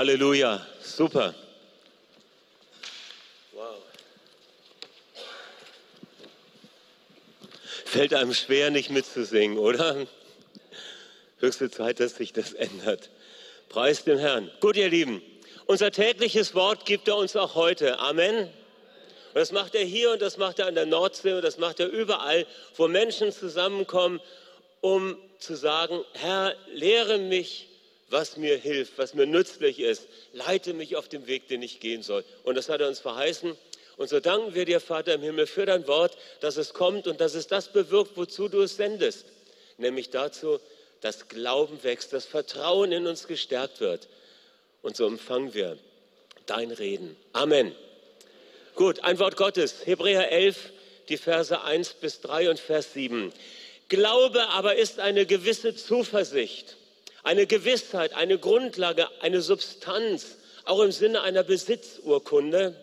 Halleluja, super. Wow. Fällt einem schwer, nicht mitzusingen, oder? Höchste Zeit, dass sich das ändert. Preis den Herrn. Gut, ihr Lieben, unser tägliches Wort gibt er uns auch heute. Amen. Und das macht er hier und das macht er an der Nordsee und das macht er überall, wo Menschen zusammenkommen, um zu sagen, Herr, lehre mich, was mir hilft, was mir nützlich ist. Leite mich auf dem Weg, den ich gehen soll. Und das hat er uns verheißen. Und so danken wir dir, Vater im Himmel, für dein Wort, dass es kommt und dass es das bewirkt, wozu du es sendest. Nämlich dazu, dass Glauben wächst, dass Vertrauen in uns gestärkt wird. Und so empfangen wir dein Reden. Amen. Gut, ein Wort Gottes. Hebräer 11, die Verse 1 bis 3 und Vers 7. Glaube aber ist eine gewisse Zuversicht, eine Gewissheit, eine Grundlage, eine Substanz, auch im Sinne einer Besitzurkunde.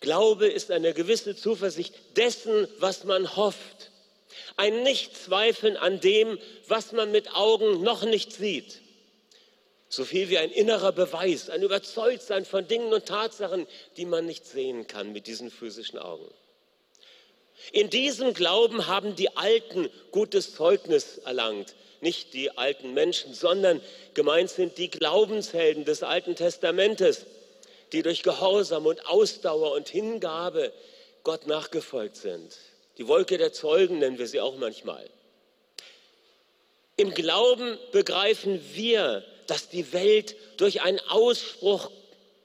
Glaube ist eine gewisse Zuversicht dessen, was man hofft. Ein Nichtzweifeln an dem, was man mit Augen noch nicht sieht. So viel wie ein innerer Beweis, ein Überzeugtsein von Dingen und Tatsachen, die man nicht sehen kann mit diesen physischen Augen. In diesem Glauben haben die Alten gutes Zeugnis erlangt. Nicht die alten Menschen, sondern gemeint sind die Glaubenshelden des Alten Testamentes, die durch Gehorsam und Ausdauer und Hingabe Gott nachgefolgt sind. Die Wolke der Zeugen nennen wir sie auch manchmal. Im Glauben begreifen wir, dass die Welt durch einen Ausspruch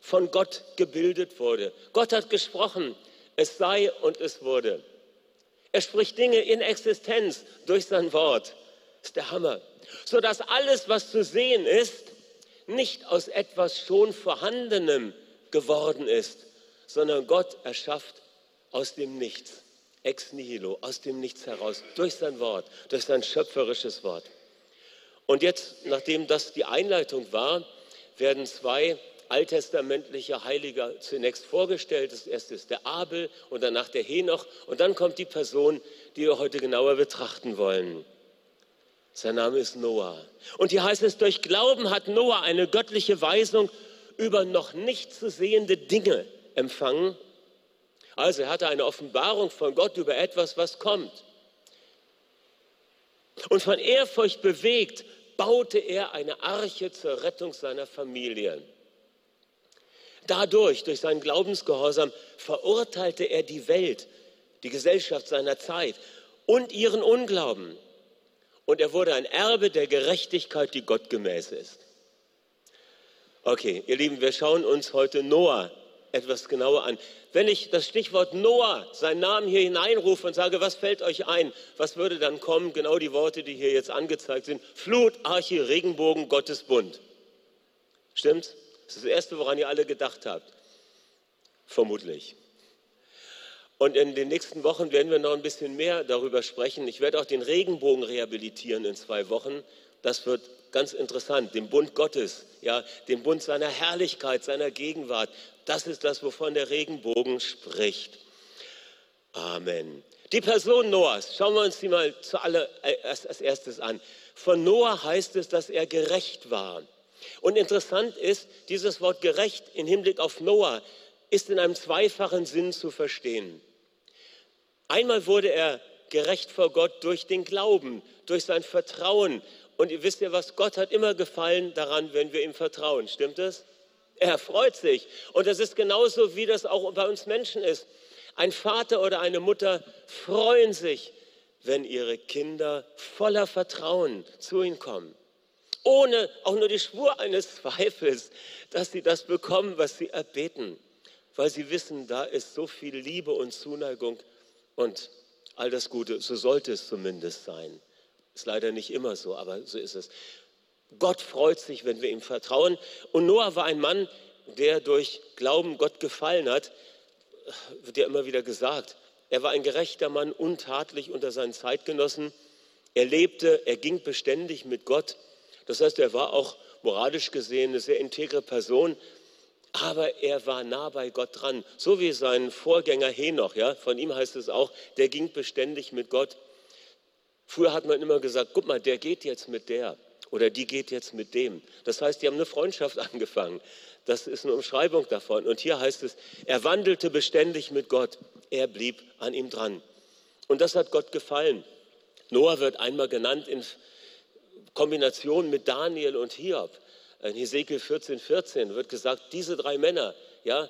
von Gott gebildet wurde. Gott hat gesprochen, es sei und es wurde. Er spricht Dinge in Existenz durch sein Wort. Ist der Hammer. Sodass alles, was zu sehen ist, nicht aus etwas schon Vorhandenem geworden ist, sondern Gott erschafft aus dem Nichts, ex nihilo, aus dem Nichts heraus, durch sein Wort, durch sein schöpferisches Wort. Und jetzt, nachdem das die Einleitung war, werden zwei alttestamentliche Heiliger zunächst vorgestellt. Das erste ist der Abel und danach der Henoch. Und dann kommt die Person, die wir heute genauer betrachten wollen. Sein Name ist Noah. Und hier heißt es, durch Glauben hat Noah eine göttliche Weisung über noch nicht zu sehende Dinge empfangen. Also er hatte eine Offenbarung von Gott über etwas, was kommt. Und von Ehrfurcht bewegt baute er eine Arche zur Rettung seiner Familie. Dadurch, durch seinen Glaubensgehorsam, verurteilte er die Welt, die Gesellschaft seiner Zeit und ihren Unglauben. Und er wurde ein Erbe der Gerechtigkeit, die Gott gemäß ist. Okay, ihr Lieben, wir schauen uns heute Noah etwas genauer an. Wenn ich das Stichwort Noah, seinen Namen hier hineinrufe und sage, was fällt euch ein, was würde dann kommen? Genau die Worte, die hier jetzt angezeigt sind. Flut, Arche, Regenbogen, Gottes Bund. Stimmt's? Das ist das Erste, woran ihr alle gedacht habt. Vermutlich. Und in den nächsten Wochen werden wir noch ein bisschen mehr darüber sprechen. Ich werde auch den Regenbogen rehabilitieren in zwei Wochen. Das wird ganz interessant. Den Bund Gottes, ja, den Bund seiner Herrlichkeit, seiner Gegenwart. Das ist das, wovon der Regenbogen spricht. Amen. Die Person Noahs, schauen wir uns die mal zuallererst als erstes an. Von Noah heißt es, dass er gerecht war. Und interessant ist, dieses Wort gerecht im Hinblick auf Noah ist in einem zweifachen Sinn zu verstehen. Einmal wurde er gerecht vor Gott durch den Glauben, durch sein Vertrauen. Und ihr wisst ja was, Gott hat immer gefallen daran, wenn wir ihm vertrauen. Stimmt es? Er freut sich. Und das ist genauso, wie das auch bei uns Menschen ist. Ein Vater oder eine Mutter freuen sich, wenn ihre Kinder voller Vertrauen zu ihnen kommen. Ohne auch nur die Spur eines Zweifels, dass sie das bekommen, was sie erbeten. Weil sie wissen, da ist so viel Liebe und Zuneigung und all das Gute. So sollte es zumindest sein. Ist leider nicht immer so, aber so ist es. Gott freut sich, wenn wir ihm vertrauen. Und Noah war ein Mann, der durch Glauben Gott gefallen hat, wird ja immer wieder gesagt. Er war ein gerechter Mann, untatlich unter seinen Zeitgenossen. Er lebte, er ging beständig mit Gott. Das heißt, er war auch moralisch gesehen eine sehr integre Person, aber er war nah bei Gott dran. So wie sein Vorgänger Henoch, ja, von ihm heißt es auch, der ging beständig mit Gott. Früher hat man immer gesagt, guck mal, der geht jetzt mit der. oder die geht jetzt mit dem. Das heißt, die haben eine Freundschaft angefangen. Das ist eine Umschreibung davon. Und hier heißt es, er wandelte beständig mit Gott. Er blieb an ihm dran. Und das hat Gott gefallen. Noah wird einmal genannt in Kombination mit Daniel und Hiob. In Hesekiel 14, 14 wird gesagt, diese drei Männer, ja,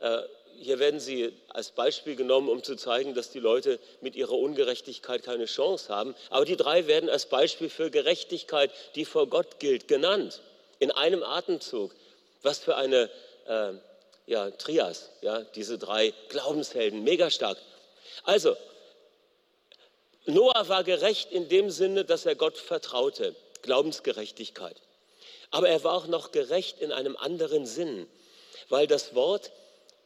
äh, hier werden sie als Beispiel genommen, um zu zeigen, dass die Leute mit ihrer Ungerechtigkeit keine Chance haben. Aber die drei werden als Beispiel für Gerechtigkeit, die vor Gott gilt, genannt. In einem Atemzug. Was für eine äh, ja, Trias, ja, diese drei Glaubenshelden, mega stark. Also, Noah war gerecht in dem Sinne, dass er Gott vertraute, Glaubensgerechtigkeit. Aber er war auch noch gerecht in einem anderen Sinn, weil das Wort,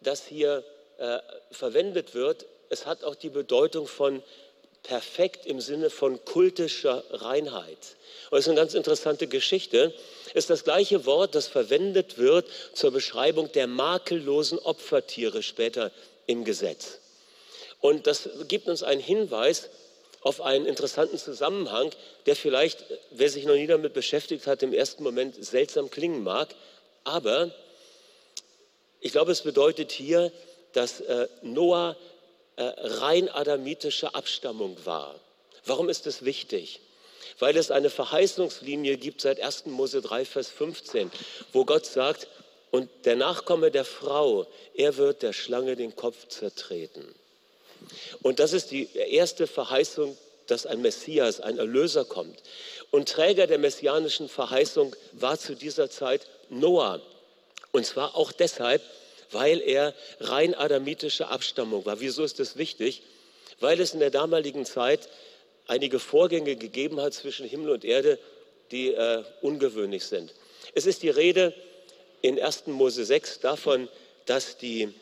das hier äh, verwendet wird, es hat auch die Bedeutung von perfekt im Sinne von kultischer Reinheit. Und das ist eine ganz interessante Geschichte. Es ist das gleiche Wort, das verwendet wird zur Beschreibung der makellosen Opfertiere später im Gesetz. Und das gibt uns einen Hinweis auf einen interessanten Zusammenhang, der vielleicht, wer sich noch nie damit beschäftigt hat, im ersten Moment seltsam klingen mag. Aber ich glaube, es bedeutet hier, dass äh, Noah äh, rein adamitische Abstammung war. Warum ist das wichtig? Weil es eine Verheißungslinie gibt seit 1. Mose 3, Vers 15, wo Gott sagt, und der Nachkomme der Frau, er wird der Schlange den Kopf zertreten. Und das ist die erste Verheißung, dass ein Messias, ein Erlöser kommt. Und Träger der messianischen Verheißung war zu dieser Zeit Noah. Und zwar auch deshalb, weil er rein adamitische Abstammung war. Wieso ist das wichtig? Weil es in der damaligen Zeit einige Vorgänge gegeben hat zwischen Himmel und Erde, die äh, ungewöhnlich sind. Es ist die Rede in 1. Mose 6 davon, dass die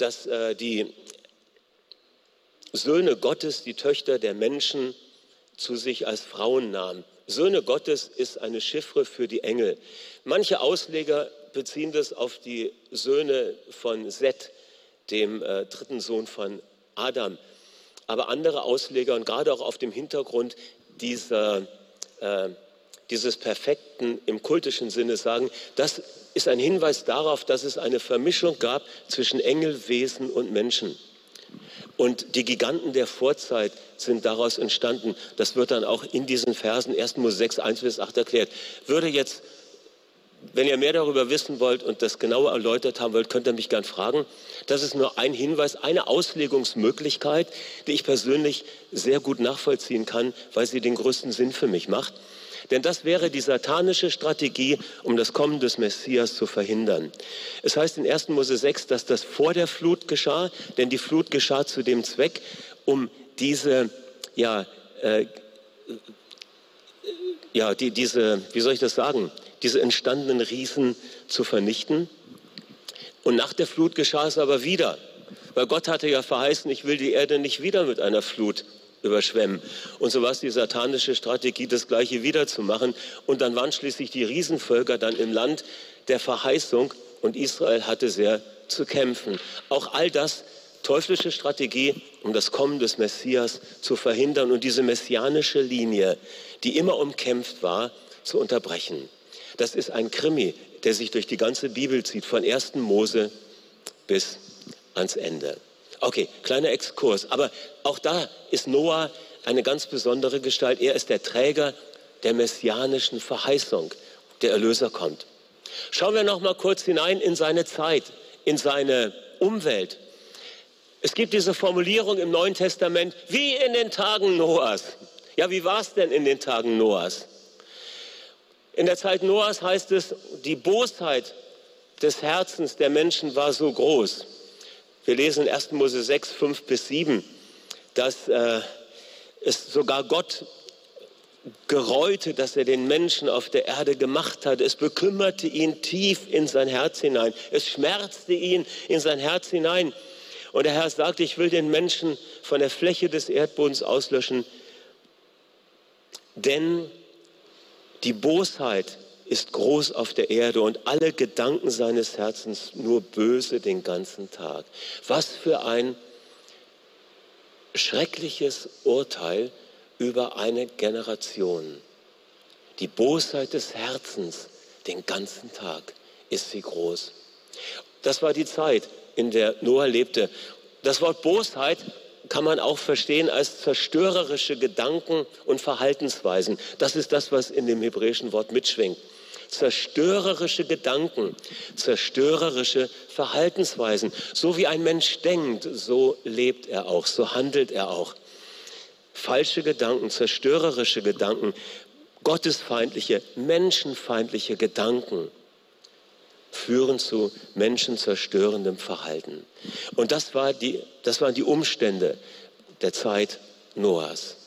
dass äh, die Söhne Gottes die Töchter der Menschen zu sich als Frauen nahmen. Söhne Gottes ist eine Chiffre für die Engel. Manche Ausleger beziehen das auf die Söhne von Seth, dem äh, dritten Sohn von Adam. Aber andere Ausleger und gerade auch auf dem Hintergrund dieser, äh, dieses Perfekten im kultischen Sinne sagen, das ist ein Hinweis darauf, dass es eine Vermischung gab zwischen Engelwesen und Menschen. Und die Giganten der Vorzeit sind daraus entstanden. Das wird dann auch in diesen Versen 1. Mose 6, 1 bis 8 erklärt. Würde jetzt, wenn ihr mehr darüber wissen wollt und das genauer erläutert haben wollt, könnt ihr mich gern fragen. Das ist nur ein Hinweis, eine Auslegungsmöglichkeit, die ich persönlich sehr gut nachvollziehen kann, weil sie den größten Sinn für mich macht. Denn das wäre die satanische Strategie, um das Kommen des Messias zu verhindern. Es heißt in 1. Mose 6, dass das vor der Flut geschah, denn die Flut geschah zu dem Zweck, um diese, ja, äh, ja, die, diese, wie soll ich das sagen, diese entstandenen Riesen zu vernichten. Und nach der Flut geschah es aber wieder, weil Gott hatte ja verheißen, ich will die Erde nicht wieder mit einer Flut überschwemmen. Und so war es die satanische Strategie, das Gleiche wiederzumachen. Und dann waren schließlich die Riesenvölker dann im Land der Verheißung und Israel hatte sehr zu kämpfen. Auch all das teuflische Strategie, um das Kommen des Messias zu verhindern und diese messianische Linie, die immer umkämpft war, zu unterbrechen. Das ist ein Krimi, der sich durch die ganze Bibel zieht, von 1. Mose bis ans Ende. Okay, kleiner Exkurs. Aber auch da ist Noah eine ganz besondere Gestalt. Er ist der Träger der messianischen Verheißung. Der Erlöser kommt. Schauen wir noch mal kurz hinein in seine Zeit, in seine Umwelt. Es gibt diese Formulierung im Neuen Testament, wie in den Tagen Noahs. Ja, wie war es denn in den Tagen Noahs? In der Zeit Noahs heißt es, die Bosheit des Herzens der Menschen war so groß. Wir lesen in 1. Mose 6, 5 bis 7, dass äh, es sogar Gott gereute, dass er den Menschen auf der Erde gemacht hat. Es bekümmerte ihn tief in sein Herz hinein. Es schmerzte ihn in sein Herz hinein. Und der Herr sagte, ich will den Menschen von der Fläche des Erdbodens auslöschen, denn die Bosheit ist groß auf der Erde und alle Gedanken seines Herzens nur böse den ganzen Tag. Was für ein schreckliches Urteil über eine Generation. Die Bosheit des Herzens den ganzen Tag ist sie groß. Das war die Zeit, in der Noah lebte. Das Wort Bosheit kann man auch verstehen als zerstörerische Gedanken und Verhaltensweisen. Das ist das, was in dem hebräischen Wort mitschwingt. Zerstörerische Gedanken, zerstörerische Verhaltensweisen. So wie ein Mensch denkt, so lebt er auch, so handelt er auch. Falsche Gedanken, zerstörerische Gedanken, gottesfeindliche, menschenfeindliche Gedanken führen zu menschenzerstörendem Verhalten. Und das, war die, das waren die Umstände der Zeit Noahs.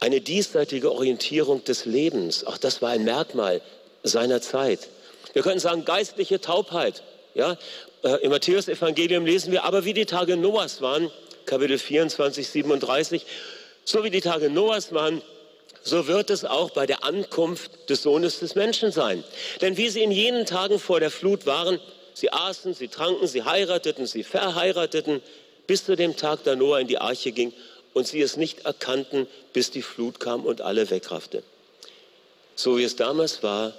Eine diesseitige Orientierung des Lebens, auch das war ein Merkmal seiner Zeit. Wir könnten sagen, geistliche Taubheit. Ja? Äh, Im Matthäus-Evangelium lesen wir, aber wie die Tage Noahs waren, Kapitel 24, 37, so wie die Tage Noahs waren, so wird es auch bei der Ankunft des Sohnes des Menschen sein. Denn wie sie in jenen Tagen vor der Flut waren, sie aßen, sie tranken, sie heirateten, sie verheirateten, bis zu dem Tag, da Noah in die Arche ging und sie es nicht erkannten, bis die Flut kam und alle wegraffte. So wie es damals war,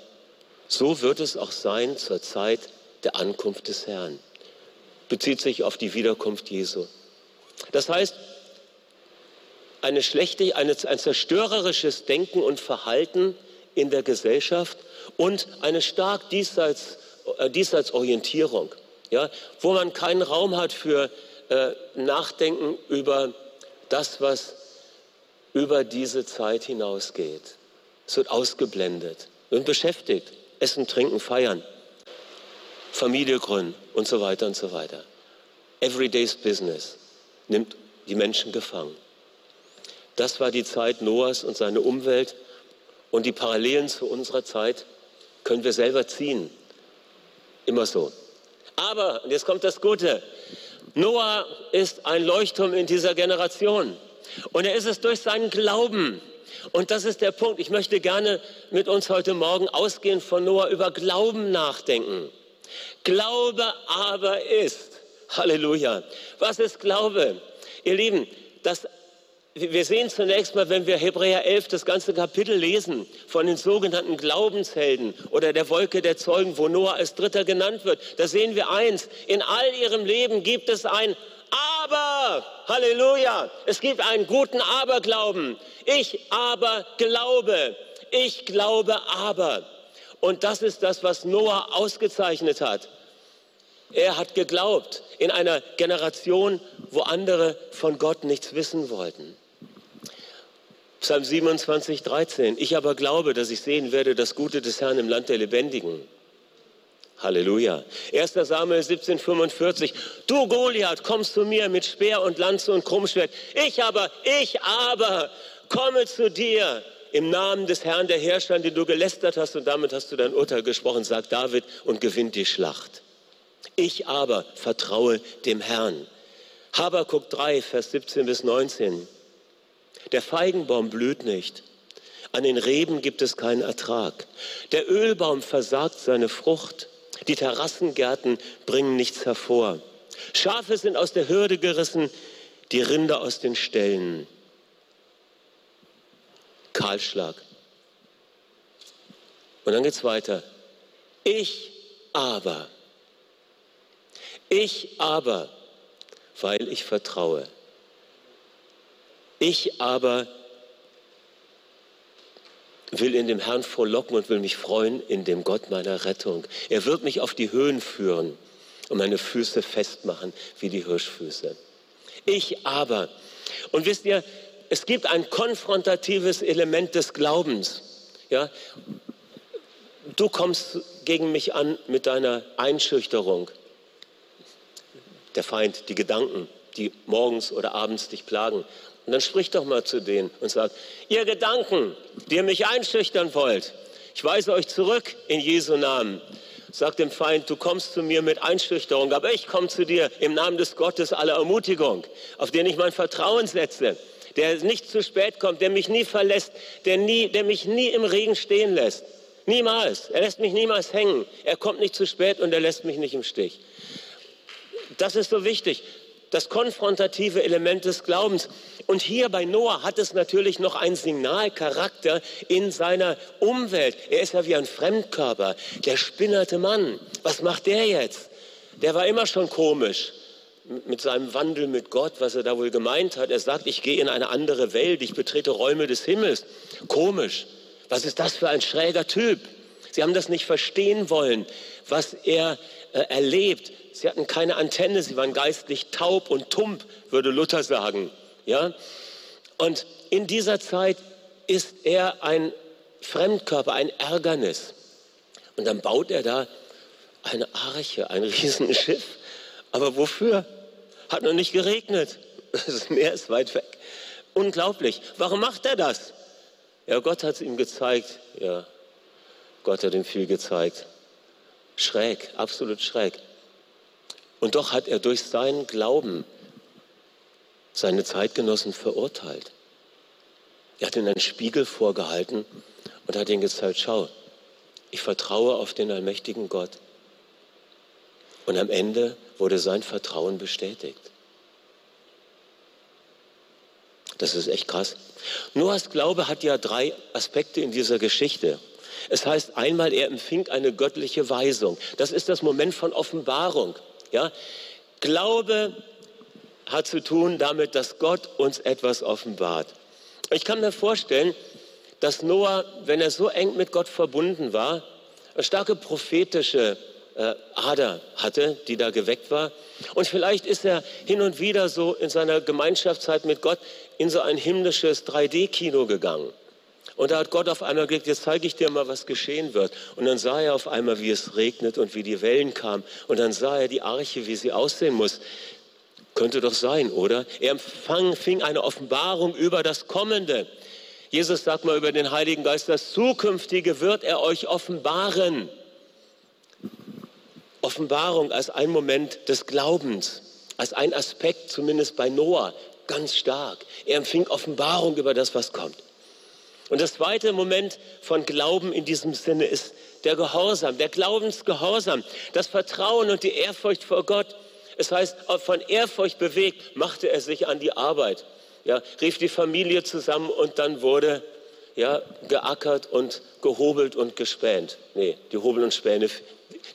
so wird es auch sein zur Zeit der Ankunft des Herrn. Bezieht sich auf die Wiederkunft Jesu. Das heißt, eine schlechte, eine, ein zerstörerisches Denken und Verhalten in der Gesellschaft und eine stark diesseits, äh, Diesseitsorientierung, ja, wo man keinen Raum hat für äh, Nachdenken über das, was über diese Zeit hinausgeht. Es wird ausgeblendet und beschäftigt. Essen, trinken, feiern, Familie gründen und so weiter und so weiter. Everyday's Business nimmt die Menschen gefangen. Das war die Zeit Noahs und seine Umwelt. Und die Parallelen zu unserer Zeit können wir selber ziehen. Immer so. Aber, und jetzt kommt das Gute, Noah ist ein Leuchtturm in dieser Generation. Und er ist es durch seinen Glauben. Und das ist der Punkt. Ich möchte gerne mit uns heute Morgen ausgehend von Noah über Glauben nachdenken. Glaube aber ist. Halleluja. Was ist Glaube? Ihr Lieben, das wir sehen zunächst mal, wenn wir Hebräer 11 das ganze Kapitel lesen, von den sogenannten Glaubenshelden oder der Wolke der Zeugen, wo Noah als Dritter genannt wird, da sehen wir eins, in all ihrem Leben gibt es ein Aber, Halleluja, es gibt einen guten Aberglauben. Ich aber glaube, ich glaube aber. Und das ist das, was Noah ausgezeichnet hat. Er hat geglaubt in einer Generation, wo andere von Gott nichts wissen wollten. Psalm 27, 13. Ich aber glaube, dass ich sehen werde das Gute des Herrn im Land der Lebendigen. Halleluja. 1. Samuel 17, 45. Du Goliath, kommst zu mir mit Speer und Lanze und Krummschwert. Ich aber, ich aber komme zu dir im Namen des Herrn der Herrscher, den du gelästert hast und damit hast du dein Urteil gesprochen, sagt David und gewinnt die Schlacht. Ich aber vertraue dem Herrn. Habakuk 3, Vers 17 bis 19. Der Feigenbaum blüht nicht. An den Reben gibt es keinen Ertrag. Der Ölbaum versagt seine Frucht. Die Terrassengärten bringen nichts hervor. Schafe sind aus der Hürde gerissen, die Rinder aus den Ställen. Kahlschlag. Und dann geht es weiter. Ich aber, ich aber, weil ich vertraue. Ich aber will in dem Herrn frohlocken und will mich freuen in dem Gott meiner Rettung. Er wird mich auf die Höhen führen und meine Füße festmachen wie die Hirschfüße. Ich aber. Und wisst ihr, es gibt ein konfrontatives Element des Glaubens. Ja? Du kommst gegen mich an mit deiner Einschüchterung. Der Feind, die Gedanken, die morgens oder abends dich plagen. Und dann sprich doch mal zu denen und sag, ihr Gedanken, die ihr mich einschüchtern wollt, ich weise euch zurück in Jesu Namen. Sag dem Feind, du kommst zu mir mit Einschüchterung, aber ich komme zu dir im Namen des Gottes aller Ermutigung, auf den ich mein Vertrauen setze, der nicht zu spät kommt, der mich nie verlässt, der, nie, der mich nie im Regen stehen lässt. Niemals. Er lässt mich niemals hängen. Er kommt nicht zu spät und er lässt mich nicht im Stich. Das ist so wichtig. das konfrontative Element des Glaubens. Und hier bei Noah hat es natürlich noch einen Signalcharakter in seiner Umwelt. Er ist ja wie ein Fremdkörper, der spinnerte Mann. Was macht der jetzt? Der war immer schon komisch mit seinem Wandel mit Gott, was er da wohl gemeint hat. Er sagt, ich gehe in eine andere Welt, ich betrete Räume des Himmels. Komisch. Was ist das für ein schräger Typ? Sie haben das nicht verstehen wollen, was er äh, erlebt. Sie hatten keine Antenne, sie waren geistlich taub und tump, würde Luther sagen. Ja? Und in dieser Zeit ist er ein Fremdkörper, ein Ärgernis. Und dann baut er da eine Arche, ein Riesenschiff. Aber wofür? Hat noch nicht geregnet. Das Meer ist weit weg. Unglaublich. Warum macht er das? Ja, Gott hat es ihm gezeigt. Ja, Gott hat ihm viel gezeigt. Schräg, absolut schräg. Und doch hat er durch seinen Glauben seine Zeitgenossen verurteilt. Er hat ihnen einen Spiegel vorgehalten und hat ihnen gezeigt, schau, ich vertraue auf den allmächtigen Gott. Und am Ende wurde sein Vertrauen bestätigt. Das ist echt krass. Noahs Glaube hat ja drei Aspekte in dieser Geschichte. Es heißt einmal, er empfing eine göttliche Weisung. Das ist das Moment von Offenbarung. Ja? Glaube hat zu tun damit, dass Gott uns etwas offenbart. Ich kann mir vorstellen, dass Noah, wenn er so eng mit Gott verbunden war, eine starke prophetische äh, Ader hatte, die da geweckt war. Und vielleicht ist er hin und wieder so in seiner Gemeinschaftszeit mit Gott in so ein himmlisches 3D-Kino gegangen. Und da hat Gott auf einmal gesagt, jetzt zeige ich dir mal, was geschehen wird. Und dann sah er auf einmal, wie es regnet und wie die Wellen kamen. Und dann sah er die Arche, wie sie aussehen muss. Könnte doch sein, oder? Er empfang, fing eine Offenbarung über das Kommende. Jesus sagt mal über den Heiligen Geist, das Zukünftige wird er euch offenbaren. Offenbarung als ein Moment des Glaubens, als ein Aspekt, zumindest bei Noah, ganz stark. Er empfing Offenbarung über das, was kommt. Und das zweite Moment von Glauben in diesem Sinne ist der Gehorsam, der Glaubensgehorsam, das Vertrauen und die Ehrfurcht vor Gott. Es heißt, von Ehrfurcht bewegt, machte er sich an die Arbeit, ja, rief die Familie zusammen und dann wurde ja, geackert und gehobelt und gespänt. Nee, die Hobel und Späne,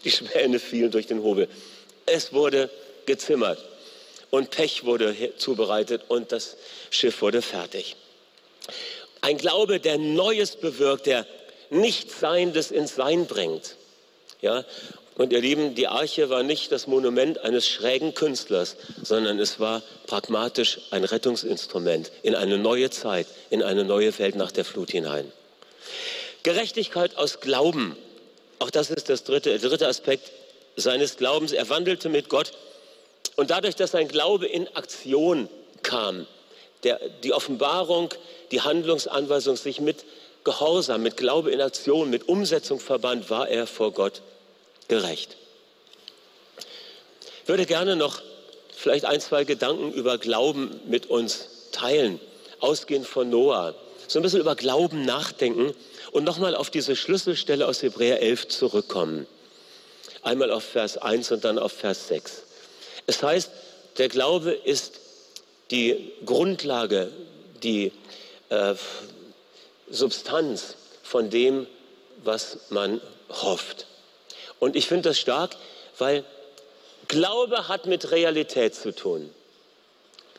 die Späne fielen durch den Hobel. Es wurde gezimmert und Pech wurde zubereitet und das Schiff wurde fertig. Ein Glaube, der Neues bewirkt, der Nichtseinendes ins Sein bringt. Ja? Und ihr Lieben, die Arche war nicht das Monument eines schrägen Künstlers, sondern es war pragmatisch ein Rettungsinstrument in eine neue Zeit, in eine neue Welt nach der Flut hinein. Gerechtigkeit aus Glauben, auch das ist das dritte, der dritte Aspekt seines Glaubens. Er wandelte mit Gott und dadurch, dass sein Glaube in Aktion kam, der, die Offenbarung, die Handlungsanweisung sich mit Gehorsam, mit Glaube in Aktion, mit Umsetzung verband, war er vor Gott gerecht. Ich würde gerne noch vielleicht ein, zwei Gedanken über Glauben mit uns teilen, ausgehend von Noah. So ein bisschen über Glauben nachdenken und nochmal auf diese Schlüsselstelle aus Hebräer 11 zurückkommen. Einmal auf Vers 1 und dann auf Vers 6. Es heißt, der Glaube ist die Grundlage, die äh, Substanz von dem, was man hofft. Und ich finde das stark, weil Glaube hat mit Realität zu tun.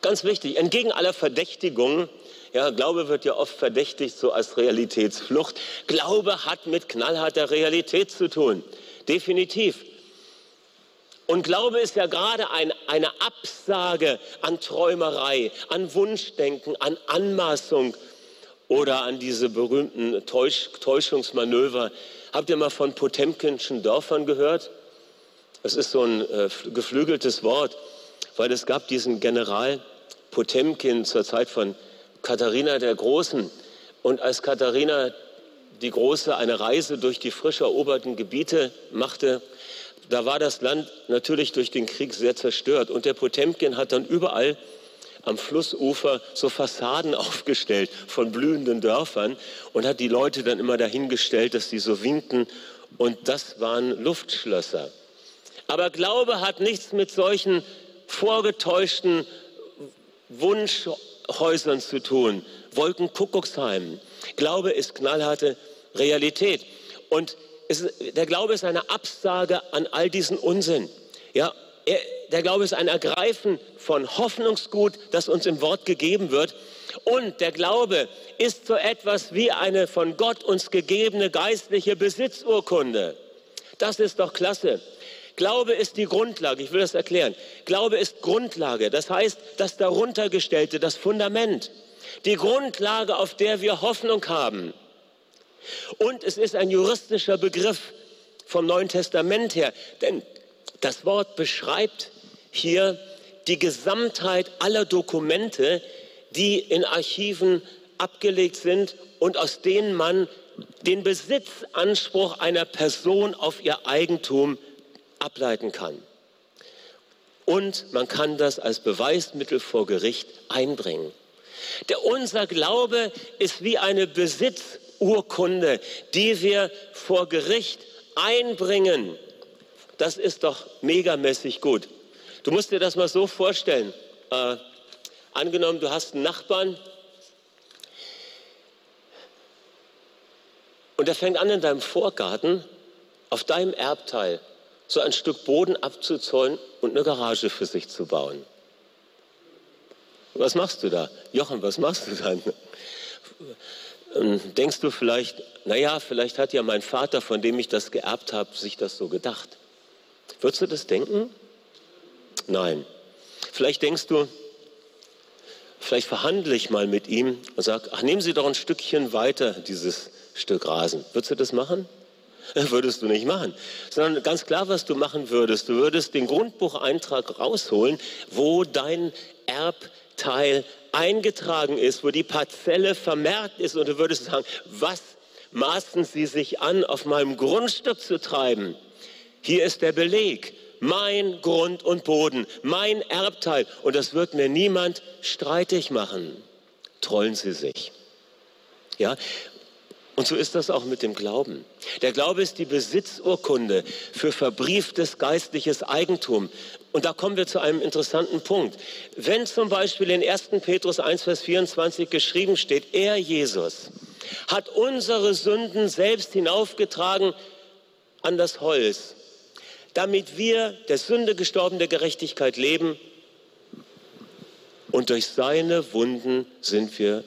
Ganz wichtig, entgegen aller Verdächtigungen, ja, Glaube wird ja oft verdächtigt so als Realitätsflucht. Glaube hat mit knallharter Realität zu tun. Definitiv. Und Glaube ist ja gerade ein, eine Absage an Träumerei, an Wunschdenken, an Anmaßung oder an diese berühmten Täusch, Täuschungsmanöver. Habt ihr mal von Potemkinschen Dörfern gehört? Das ist so ein äh, geflügeltes Wort, weil es gab diesen General Potemkin zur Zeit von Katharina der Großen. Und als Katharina die Große eine Reise durch die frisch eroberten Gebiete machte, da war das Land natürlich durch den Krieg sehr zerstört. Und der Potemkin hat dann überall am Flussufer so Fassaden aufgestellt von blühenden Dörfern und hat die Leute dann immer dahingestellt, dass die so winkten. Und das waren Luftschlösser. Aber Glaube hat nichts mit solchen vorgetäuschten Wunschhäusern zu tun, Wolkenkuckucksheimen. Glaube ist knallharte Realität. Und es, der Glaube ist eine Absage an all diesen Unsinn. Ja, er, der Glaube ist ein Ergreifen von Hoffnungsgut, das uns im Wort gegeben wird. Und der Glaube ist so etwas wie eine von Gott uns gegebene geistliche Besitzurkunde. Das ist doch klasse. Glaube ist die Grundlage, ich will das erklären. Glaube ist Grundlage, das heißt das daruntergestellte, das Fundament, die Grundlage, auf der wir Hoffnung haben. Und es ist ein juristischer Begriff vom Neuen Testament her, denn das Wort beschreibt hier die Gesamtheit aller Dokumente, die in Archiven abgelegt sind und aus denen man den Besitzanspruch einer Person auf ihr Eigentum ableiten kann. Und man kann das als Beweismittel vor Gericht einbringen. Der, unser Glaube ist wie eine Besitzurkunde, die wir vor Gericht einbringen. Das ist doch megamäßig gut. Du musst dir das mal so vorstellen. Äh, angenommen, du hast einen Nachbarn und der fängt an in deinem Vorgarten auf deinem Erbteil so ein Stück Boden abzuzäunen und eine Garage für sich zu bauen. Was machst du da? Jochen, was machst du dann? Denkst du vielleicht, naja, vielleicht hat ja mein Vater, von dem ich das geerbt habe, sich das so gedacht. Würdest du das denken? Nein. Vielleicht denkst du, vielleicht verhandle ich mal mit ihm und sage, ach, nehmen Sie doch ein Stückchen weiter dieses Stück Rasen. Würdest du das machen? würdest du nicht machen. Sondern ganz klar, was du machen würdest. Du würdest den Grundbucheintrag rausholen, wo dein Erbteil eingetragen ist, wo die Parzelle vermerkt ist und du würdest sagen, was maßen sie sich an, auf meinem Grundstück zu treiben? Hier ist der Beleg. Mein Grund und Boden, mein Erbteil. Und das wird mir niemand streitig machen. Trollen Sie sich. Ja, und so ist das auch mit dem Glauben. Der Glaube ist die Besitzurkunde für verbrieftes geistliches Eigentum. Und da kommen wir zu einem interessanten Punkt. Wenn zum Beispiel in 1. Petrus 1, Vers 24 geschrieben steht, er, Jesus, hat unsere Sünden selbst hinaufgetragen an das Holz, damit wir der Sünde gestorben der Gerechtigkeit leben und durch seine Wunden sind wir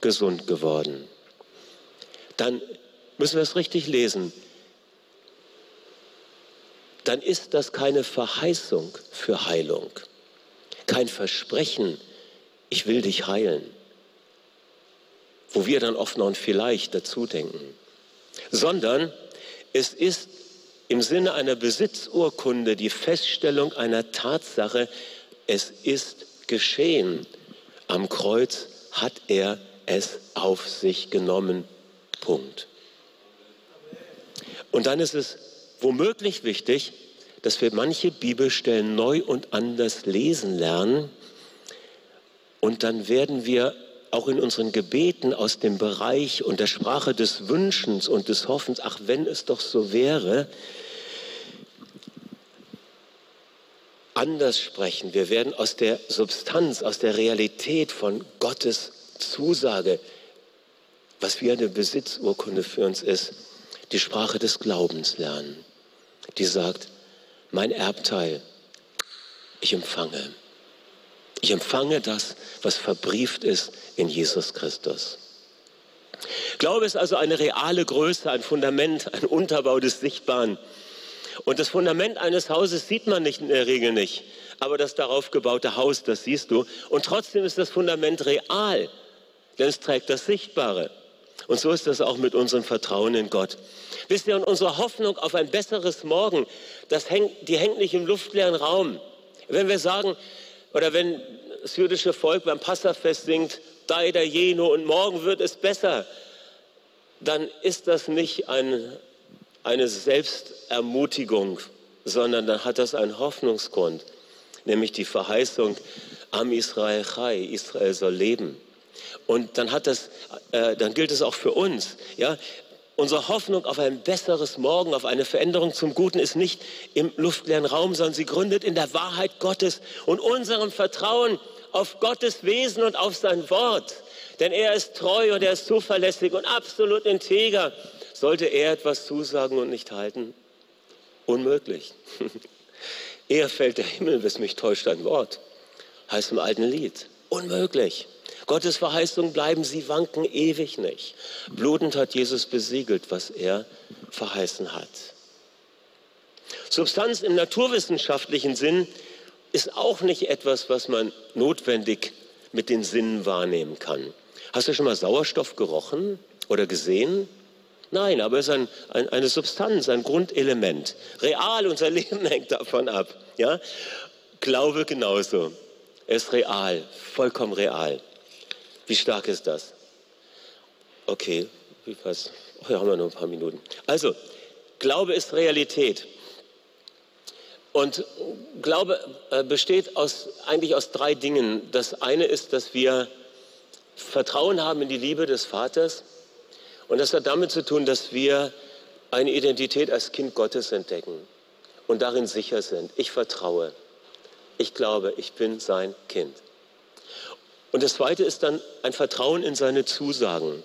gesund geworden dann müssen wir es richtig lesen. Dann ist das keine Verheißung für Heilung, kein Versprechen, ich will dich heilen, wo wir dann oft noch ein vielleicht dazu denken, sondern es ist im Sinne einer Besitzurkunde die Feststellung einer Tatsache, es ist geschehen. Am Kreuz hat er es auf sich genommen Punkt. Und dann ist es womöglich wichtig, dass wir manche Bibelstellen neu und anders lesen lernen. Und dann werden wir auch in unseren Gebeten aus dem Bereich und der Sprache des Wünschens und des Hoffens, ach wenn es doch so wäre, anders sprechen. Wir werden aus der Substanz, aus der Realität von Gottes Zusage was wie eine Besitzurkunde für uns ist, die Sprache des Glaubens lernen, die sagt, mein Erbteil, ich empfange. Ich empfange das, was verbrieft ist in Jesus Christus. Glaube ist also eine reale Größe, ein Fundament, ein Unterbau des Sichtbaren. Und das Fundament eines Hauses sieht man nicht in der Regel nicht, aber das darauf gebaute Haus, das siehst du. Und trotzdem ist das Fundament real, denn es trägt das Sichtbare. Und so ist das auch mit unserem Vertrauen in Gott. Wisst ihr, und unsere Hoffnung auf ein besseres Morgen, das hängt, die hängt nicht im luftleeren Raum. Wenn wir sagen, oder wenn das jüdische Volk beim Passafest singt, Daida Jeno und morgen wird es besser, dann ist das nicht ein, eine Selbstermutigung, sondern dann hat das einen Hoffnungsgrund, nämlich die Verheißung, Am Israel Chai, Israel soll leben. Und dann, hat das, äh, dann gilt es auch für uns. Ja? Unsere Hoffnung auf ein besseres Morgen, auf eine Veränderung zum Guten ist nicht im luftleeren Raum, sondern sie gründet in der Wahrheit Gottes und unserem Vertrauen auf Gottes Wesen und auf sein Wort. Denn er ist treu und er ist zuverlässig und absolut integer. Sollte er etwas zusagen und nicht halten? Unmöglich. Eher fällt der Himmel, bis mich täuscht ein Wort. Heißt im alten Lied. Unmöglich. Gottes Verheißungen bleiben, sie wanken ewig nicht. Blutend hat Jesus besiegelt, was er verheißen hat. Substanz im naturwissenschaftlichen Sinn ist auch nicht etwas, was man notwendig mit den Sinnen wahrnehmen kann. Hast du schon mal Sauerstoff gerochen oder gesehen? Nein, aber es ist ein, ein, eine Substanz, ein Grundelement. Real, unser Leben hängt davon ab. Ja? Glaube genauso. Er ist real, vollkommen real. Wie stark ist das? Okay, wie was? Oh, hier haben wir nur ein paar Minuten. Also, Glaube ist Realität. Und Glaube äh, besteht aus, eigentlich aus drei Dingen. Das eine ist, dass wir Vertrauen haben in die Liebe des Vaters. Und das hat damit zu tun, dass wir eine Identität als Kind Gottes entdecken und darin sicher sind. Ich vertraue. Ich glaube, ich bin sein Kind. Und das Zweite ist dann ein Vertrauen in seine Zusagen.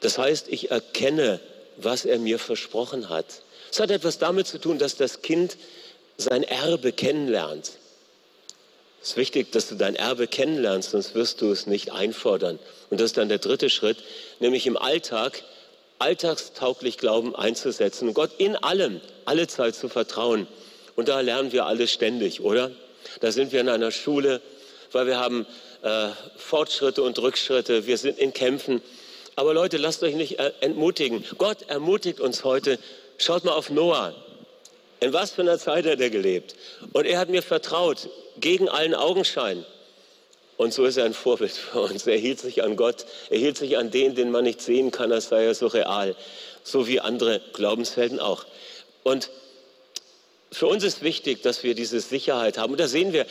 Das heißt, ich erkenne, was er mir versprochen hat. Es hat etwas damit zu tun, dass das Kind sein Erbe kennenlernt. Es ist wichtig, dass du dein Erbe kennenlernst, sonst wirst du es nicht einfordern. Und das ist dann der dritte Schritt, nämlich im Alltag alltagstauglich Glauben einzusetzen und Gott in allem, alle Zeit zu vertrauen. Und da lernen wir alles ständig, oder? Da sind wir in einer Schule, weil wir haben äh, Fortschritte und Rückschritte, wir sind in Kämpfen. Aber Leute, lasst euch nicht äh, entmutigen. Gott ermutigt uns heute. Schaut mal auf Noah. In was für einer Zeit hat er gelebt? Und er hat mir vertraut, gegen allen Augenschein. Und so ist er ein Vorbild für uns. Er hielt sich an Gott, er hielt sich an den, den man nicht sehen kann, als sei er so real. So wie andere Glaubenshelden auch. Und für uns ist wichtig, dass wir diese Sicherheit haben. Und da sehen wir,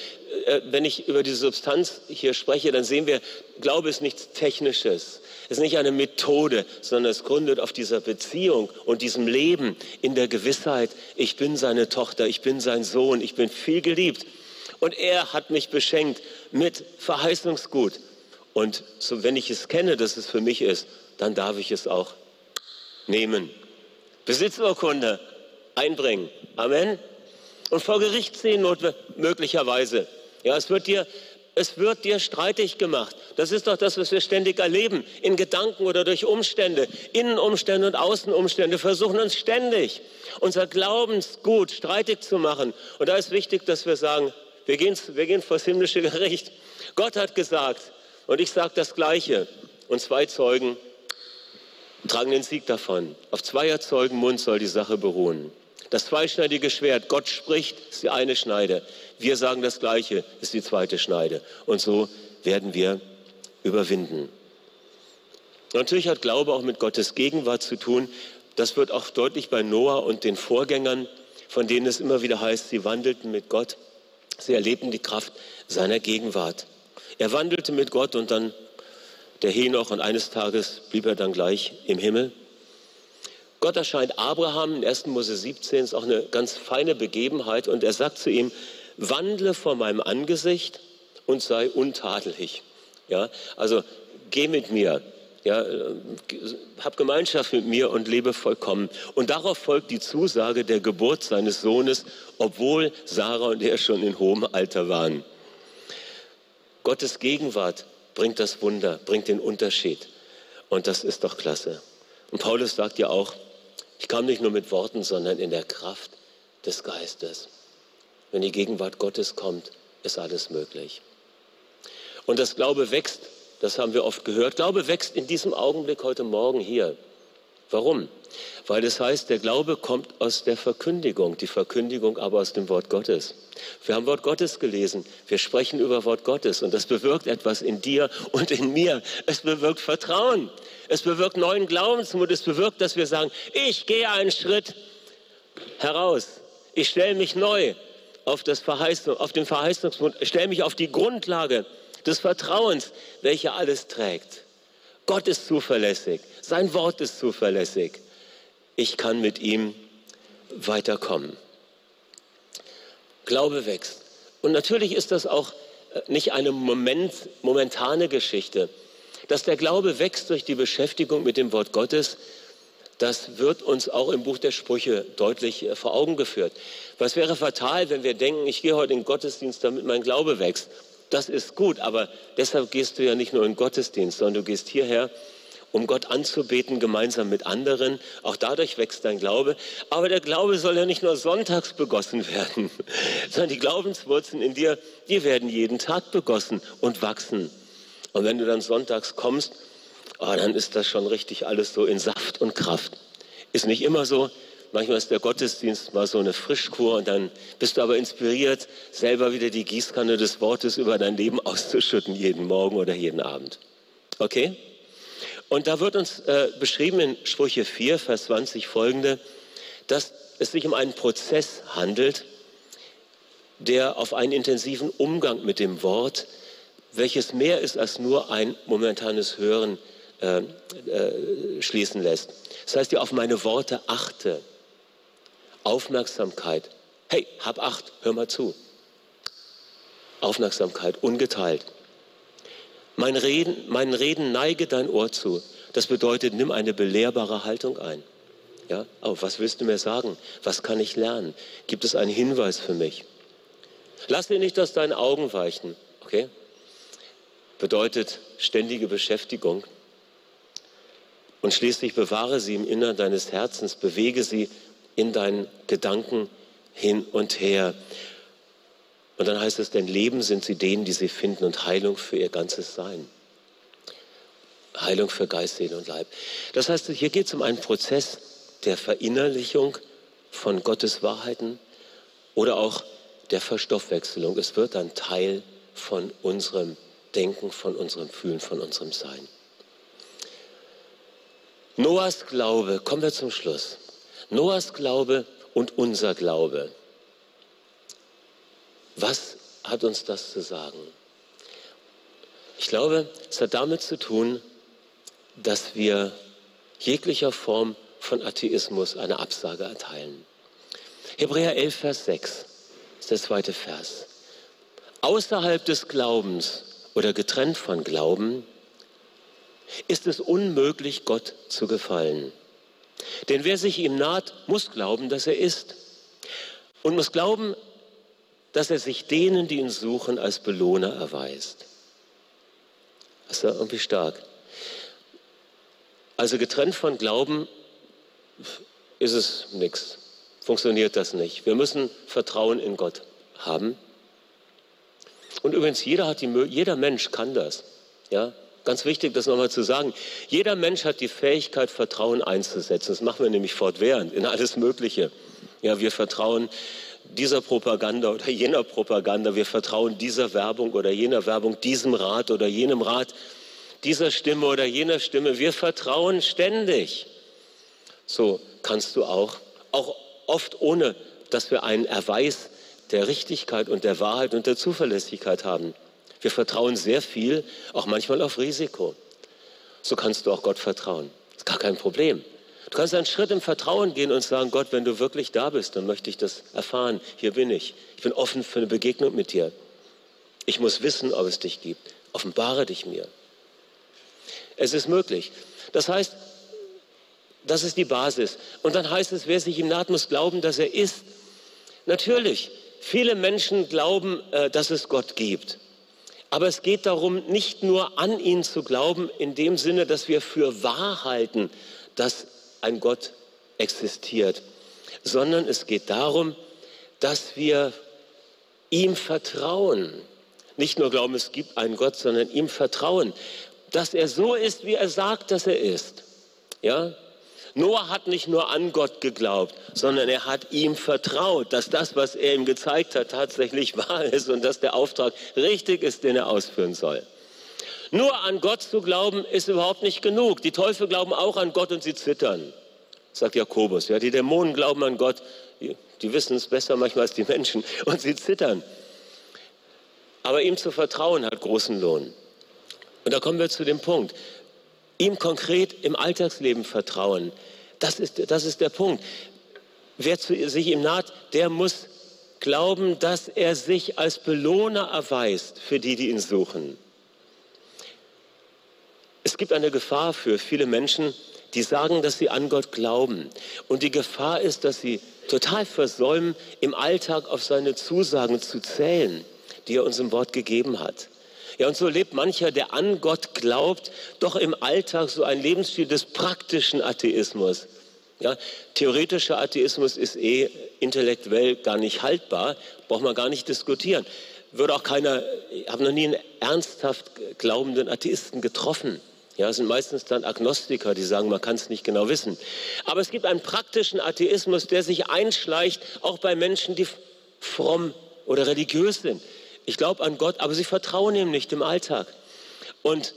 äh, wenn ich über diese Substanz hier spreche, dann sehen wir, Glaube ist nichts Technisches. Es ist nicht eine Methode, sondern es gründet auf dieser Beziehung und diesem Leben in der Gewissheit, ich bin seine Tochter, ich bin sein Sohn, ich bin viel geliebt. Und er hat mich beschenkt mit Verheißungsgut. Und so, wenn ich es kenne, dass es für mich ist, dann darf ich es auch nehmen. Besitzurkunde einbringen. Amen. Und vor Gericht sehen möglicherweise. Ja, es wird dir es wird dir streitig gemacht. Das ist doch das, was wir ständig erleben. In Gedanken oder durch Umstände, Innenumstände und Außenumstände versuchen uns ständig unser Glaubensgut streitig zu machen. Und da ist wichtig, dass wir sagen, wir gehen, wir gehen vor das himmlische Gericht. Gott hat gesagt, und ich sage das Gleiche, und zwei Zeugen tragen den Sieg davon. Auf zweier Zeugen Mund soll die Sache beruhen. Das zweischneidige Schwert, Gott spricht, ist die eine Schneide. Wir sagen das Gleiche, ist die zweite Schneide. Und so werden wir überwinden. Natürlich hat Glaube auch mit Gottes Gegenwart zu tun. Das wird auch deutlich bei Noah und den Vorgängern, von denen es immer wieder heißt, sie wandelten mit Gott. Sie erlebten die Kraft seiner Gegenwart. Er wandelte mit Gott und dann der Henoch und eines Tages blieb er dann gleich im Himmel. Gott erscheint Abraham in 1. Mose 17, ist auch eine ganz feine Begebenheit und er sagt zu ihm, wandle vor meinem Angesicht und sei untadelig. Ja, also geh mit mir, ja, hab Gemeinschaft mit mir und lebe vollkommen. Und darauf folgt die Zusage der Geburt seines Sohnes, obwohl Sarah und er schon in hohem Alter waren. Gottes Gegenwart bringt das Wunder, bringt den Unterschied. Und das ist doch klasse. Und Paulus sagt ja auch, ich kam nicht nur mit Worten, sondern in der Kraft des Geistes. Wenn die Gegenwart Gottes kommt, ist alles möglich. Und das Glaube wächst, das haben wir oft gehört. Glaube wächst in diesem Augenblick heute Morgen hier. Warum? Weil es heißt, der Glaube kommt aus der Verkündigung, die Verkündigung aber aus dem Wort Gottes. Wir haben Wort Gottes gelesen, wir sprechen über Wort Gottes und das bewirkt etwas in dir und in mir. Es bewirkt Vertrauen, es bewirkt neuen Glaubensmut, es bewirkt, dass wir sagen, ich gehe einen Schritt heraus, ich stelle mich neu auf, das Verheißung, auf den Verheißungsmut, stelle mich auf die Grundlage des Vertrauens, welche alles trägt. Gott ist zuverlässig. Sein Wort ist zuverlässig. Ich kann mit ihm weiterkommen. Glaube wächst. Und natürlich ist das auch äh, nicht eine Moment, momentane Geschichte. Dass der Glaube wächst durch die Beschäftigung mit dem Wort Gottes, das wird uns auch im Buch der Sprüche deutlich äh, vor Augen geführt. Was wäre fatal, wenn wir denken, ich gehe heute in den Gottesdienst, damit mein Glaube wächst. Das ist gut, aber deshalb gehst du ja nicht nur in den Gottesdienst, sondern du gehst hierher, um Gott anzubeten, gemeinsam mit anderen. Auch dadurch wächst dein Glaube. Aber der Glaube soll ja nicht nur sonntags begossen werden, sondern die Glaubenswurzeln in dir, die werden jeden Tag begossen und wachsen. Und wenn du dann sonntags kommst, oh, dann ist das schon richtig alles so in Saft und Kraft. Ist nicht immer so. Manchmal ist der Gottesdienst mal so eine Frischkur und dann bist du aber inspiriert, selber wieder die Gießkanne des Wortes über dein Leben auszuschütten, jeden Morgen oder jeden Abend. Okay? Und da wird uns äh, beschrieben in Sprüche 4, Vers 20 folgende, dass es sich um einen Prozess handelt, der auf einen intensiven Umgang mit dem Wort, welches mehr ist als nur ein momentanes Hören, äh, äh, schließen lässt. Das heißt, die auf meine Worte achte. Aufmerksamkeit. Hey, hab acht, hör mal zu. Aufmerksamkeit, ungeteilt. Mein Reden, mein Reden neige dein Ohr zu. Das bedeutet, nimm eine belehrbare Haltung ein. Ja, oh, was willst du mir sagen? Was kann ich lernen? Gibt es einen Hinweis für mich? Lass dir nicht aus deinen Augen weichen. Okay? Bedeutet ständige Beschäftigung. Und schließlich bewahre sie im Innern deines Herzens, bewege sie in deinen Gedanken hin und her. Und dann heißt es, denn Leben sind sie denen, die sie finden und Heilung für ihr ganzes Sein. Heilung für Geist, Seele und Leib. Das heißt, hier geht es um einen Prozess der Verinnerlichung von Gottes Wahrheiten oder auch der Verstoffwechselung. Es wird dann Teil von unserem Denken, von unserem Fühlen, von unserem Sein. Noahs Glaube, kommen wir zum Schluss. Noahs Glaube und unser Glaube. Was hat uns das zu sagen? Ich glaube, es hat damit zu tun, dass wir jeglicher Form von Atheismus eine Absage erteilen. Hebräer 11, Vers 6 ist der zweite Vers. Außerhalb des Glaubens oder getrennt von Glauben ist es unmöglich, Gott zu gefallen. Denn wer sich ihm naht, muss glauben, dass er ist. Und muss glauben, dass er sich denen, die ihn suchen, als Belohner erweist. Das ja irgendwie stark. Also getrennt von Glauben ist es nichts. Funktioniert das nicht. Wir müssen Vertrauen in Gott haben. Und übrigens, jeder, hat die, jeder Mensch kann das. Ja? Ganz wichtig, das nochmal zu sagen. Jeder Mensch hat die Fähigkeit, Vertrauen einzusetzen. Das machen wir nämlich fortwährend in alles Mögliche. Ja, wir vertrauen dieser Propaganda oder jener Propaganda. Wir vertrauen dieser Werbung oder jener Werbung, diesem Rat oder jenem Rat, dieser Stimme oder jener Stimme. Wir vertrauen ständig. So kannst du auch, auch oft ohne, dass wir einen Erweis der Richtigkeit und der Wahrheit und der Zuverlässigkeit haben. Wir vertrauen sehr viel, auch manchmal auf Risiko. So kannst du auch Gott vertrauen. Das ist gar kein Problem. Du kannst einen Schritt im Vertrauen gehen und sagen, Gott, wenn du wirklich da bist, dann möchte ich das erfahren. Hier bin ich. Ich bin offen für eine Begegnung mit dir. Ich muss wissen, ob es dich gibt. Offenbare dich mir. Es ist möglich. Das heißt, das ist die Basis. Und dann heißt es, wer sich ihm naht, muss glauben, dass er ist. Natürlich, viele Menschen glauben, äh, dass es Gott gibt. Aber es geht darum, nicht nur an ihn zu glauben, in dem Sinne, dass wir für wahr halten, dass ein Gott existiert, sondern es geht darum, dass wir ihm vertrauen. Nicht nur glauben, es gibt einen Gott, sondern ihm vertrauen, dass er so ist, wie er sagt, dass er ist. Ja? Noah hat nicht nur an Gott geglaubt, sondern er hat ihm vertraut, dass das, was er ihm gezeigt hat, tatsächlich wahr ist und dass der Auftrag richtig ist, den er ausführen soll. Nur an Gott zu glauben, ist überhaupt nicht genug. Die Teufel glauben auch an Gott und sie zittern, sagt Jakobus. Ja, die Dämonen glauben an Gott, die, die wissen es besser manchmal als die Menschen und sie zittern. Aber ihm zu vertrauen hat großen Lohn. Und da kommen wir zu dem Punkt. ihm konkret im Alltagsleben vertrauen. Das ist, das ist der Punkt. Wer zu, sich ihm naht, der muss glauben, dass er sich als Belohner erweist für die, die ihn suchen. Es gibt eine Gefahr für viele Menschen, die sagen, dass sie an Gott glauben. Und die Gefahr ist, dass sie total versäumen, im Alltag auf seine Zusagen zu zählen, die er uns im Wort gegeben hat. Ja, und so lebt mancher, der an Gott glaubt, doch im Alltag so ein Lebensstil des praktischen Atheismus. Ja, theoretischer Atheismus ist eh intellektuell gar nicht haltbar, braucht man gar nicht diskutieren. Würde auch keiner, ich habe noch nie einen ernsthaft glaubenden Atheisten getroffen. Ja, sind meistens dann Agnostiker, die sagen, man kann es nicht genau wissen. Aber es gibt einen praktischen Atheismus, der sich einschleicht, auch bei Menschen, die fromm oder religiös sind. Ich glaube an Gott, aber sie vertrauen ihm nicht im Alltag. Und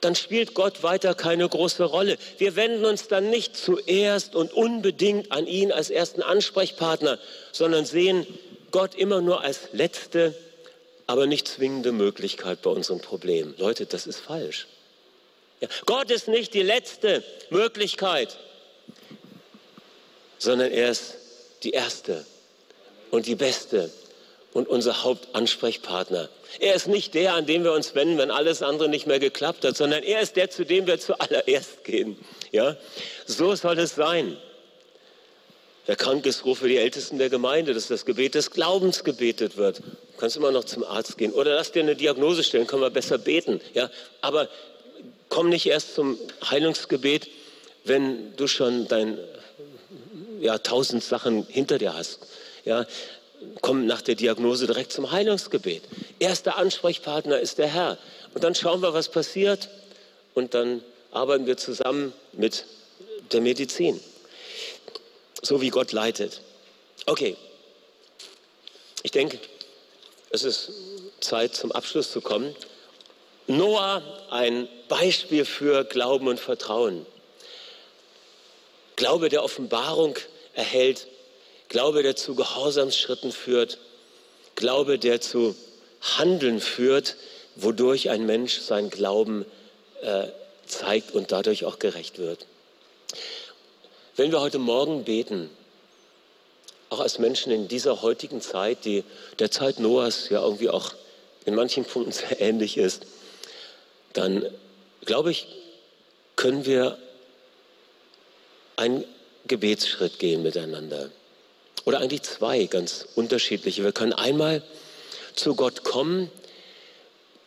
dann spielt Gott weiter keine große Rolle. Wir wenden uns dann nicht zuerst und unbedingt an ihn als ersten Ansprechpartner, sondern sehen Gott immer nur als letzte, aber nicht zwingende Möglichkeit bei unseren Problemen. Leute, das ist falsch. Gott ist nicht die letzte Möglichkeit, sondern er ist die erste und die beste und unser Hauptansprechpartner. Er ist nicht der, an den wir uns wenden, wenn alles andere nicht mehr geklappt hat, sondern er ist der, zu dem wir zuallererst gehen. Ja? So soll es sein. Wer krank ist, rufe die Ältesten der Gemeinde, dass das Gebet des Glaubens gebetet wird. Du kannst immer noch zum Arzt gehen oder lass dir eine Diagnose stellen, können wir besser beten. Ja? Aber komm nicht erst zum Heilungsgebet, wenn du schon dein ja, tausend Sachen hinter dir hast. Ja, kommen nach der Diagnose direkt zum Heilungsgebet. Erster Ansprechpartner ist der Herr. Und dann schauen wir, was passiert. Und dann arbeiten wir zusammen mit der Medizin. So wie Gott leitet. Okay. Ich denke, es ist Zeit, zum Abschluss zu kommen. Noah, ein Beispiel für Glauben und Vertrauen. Glaube der Offenbarung erhält Glaube, der zu Gehorsamsschritten führt. Glaube, der zu Handeln führt, wodurch ein Mensch sein Glauben äh, zeigt und dadurch auch gerecht wird. Wenn wir heute Morgen beten, auch als Menschen in dieser heutigen Zeit, die der Zeit Noahs ja irgendwie auch in manchen Punkten sehr ähnlich ist, dann glaube ich, können wir einen Gebetsschritt gehen miteinander. Oder eigentlich zwei ganz unterschiedliche. Wir können einmal zu Gott kommen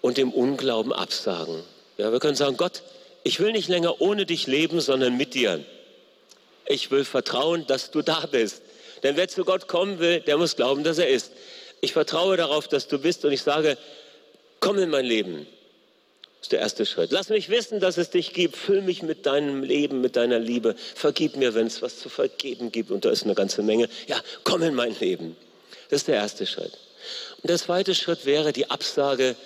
und dem Unglauben absagen. Ja, wir können sagen, Gott, ich will nicht länger ohne dich leben, sondern mit dir. Ich will vertrauen, dass du da bist. Denn wer zu Gott kommen will, der muss glauben, dass er ist. Ich vertraue darauf, dass du bist und ich sage, komm in mein Leben. Das ist der erste Schritt. Lass mich wissen, dass es dich gibt. Füll mich mit deinem Leben, mit deiner Liebe. Vergib mir, wenn es was zu vergeben gibt. Und da ist eine ganze Menge. Ja, komm in mein Leben. Das ist der erste Schritt. Und der zweite Schritt wäre die Absage